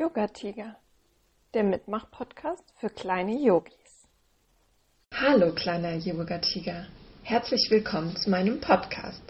Yoga Tiger, der Mitmach-Podcast für kleine Yogis. Hallo kleiner Yoga Tiger, herzlich willkommen zu meinem Podcast.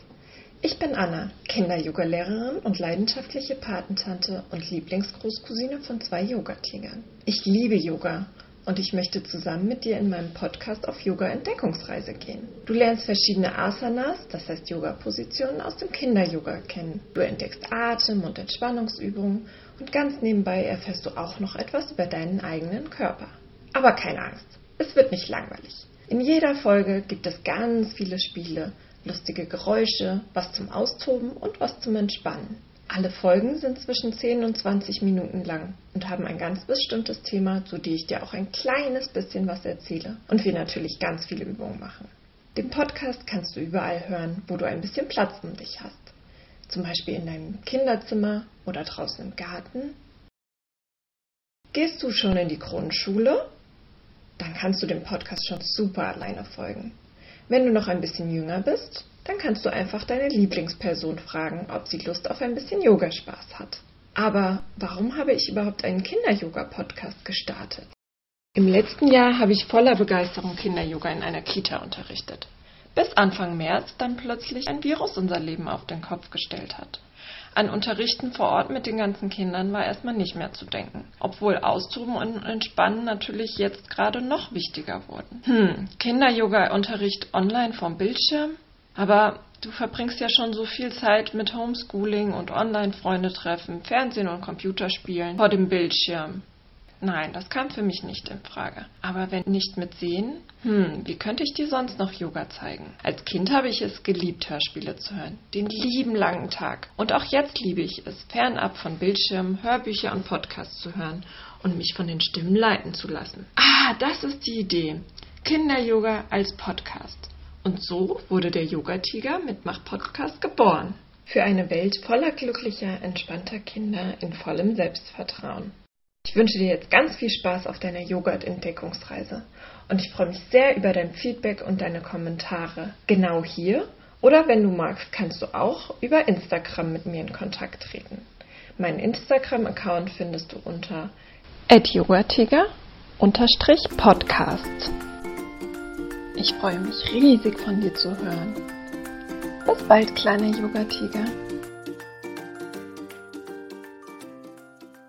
Ich bin Anna, Kinder-Yoga-Lehrerin und leidenschaftliche Patentante und Lieblingsgroßcousine von zwei Yoga-Tigern. Ich liebe Yoga und ich möchte zusammen mit dir in meinem Podcast auf Yoga-Entdeckungsreise gehen. Du lernst verschiedene Asanas, das heißt Yoga-Positionen aus dem Kinder-Yoga kennen. Du entdeckst Atem- und Entspannungsübungen und ganz nebenbei erfährst du auch noch etwas über deinen eigenen Körper. Aber keine Angst, es wird nicht langweilig. In jeder Folge gibt es ganz viele Spiele, lustige Geräusche, was zum Austoben und was zum Entspannen. Alle Folgen sind zwischen 10 und 20 Minuten lang und haben ein ganz bestimmtes Thema, zu dem ich dir auch ein kleines bisschen was erzähle und wir natürlich ganz viele Übungen machen. Den Podcast kannst du überall hören, wo du ein bisschen Platz um dich hast. Zum Beispiel in deinem Kinderzimmer oder draußen im Garten. Gehst du schon in die Grundschule? Dann kannst du dem Podcast schon super alleine folgen. Wenn du noch ein bisschen jünger bist, dann kannst du einfach deine Lieblingsperson fragen, ob sie Lust auf ein bisschen Yogaspaß hat. Aber warum habe ich überhaupt einen Kinder-Yoga-Podcast gestartet? Im letzten Jahr habe ich voller Begeisterung Kinder-Yoga in einer Kita unterrichtet. Bis Anfang März dann plötzlich ein Virus unser Leben auf den Kopf gestellt hat. An Unterrichten vor Ort mit den ganzen Kindern war erstmal nicht mehr zu denken, obwohl Austoben und Entspannen natürlich jetzt gerade noch wichtiger wurden. Hm, Kinder-Yoga-Unterricht online vom Bildschirm? Aber du verbringst ja schon so viel Zeit mit Homeschooling und Online-Freunde treffen, Fernsehen und Computerspielen vor dem Bildschirm. Nein, das kam für mich nicht in Frage. Aber wenn nicht mit Sehen, hm, wie könnte ich dir sonst noch Yoga zeigen? Als Kind habe ich es geliebt, Hörspiele zu hören. Den lieben langen Tag. Und auch jetzt liebe ich es, fernab von Bildschirmen, Hörbücher und Podcasts zu hören und mich von den Stimmen leiten zu lassen. Ah, das ist die Idee. Kinder-Yoga als Podcast. Und so wurde der Yoga-Tiger mit Mach-Podcast geboren. Für eine Welt voller glücklicher, entspannter Kinder in vollem Selbstvertrauen. Ich wünsche dir jetzt ganz viel Spaß auf deiner Yoga-Entdeckungsreise und ich freue mich sehr über dein Feedback und deine Kommentare. Genau hier oder wenn du magst, kannst du auch über Instagram mit mir in Kontakt treten. Meinen Instagram-Account findest du unter yogatiger-podcast. Ich freue mich riesig von dir zu hören. Bis bald, kleiner Yoga-Tiger.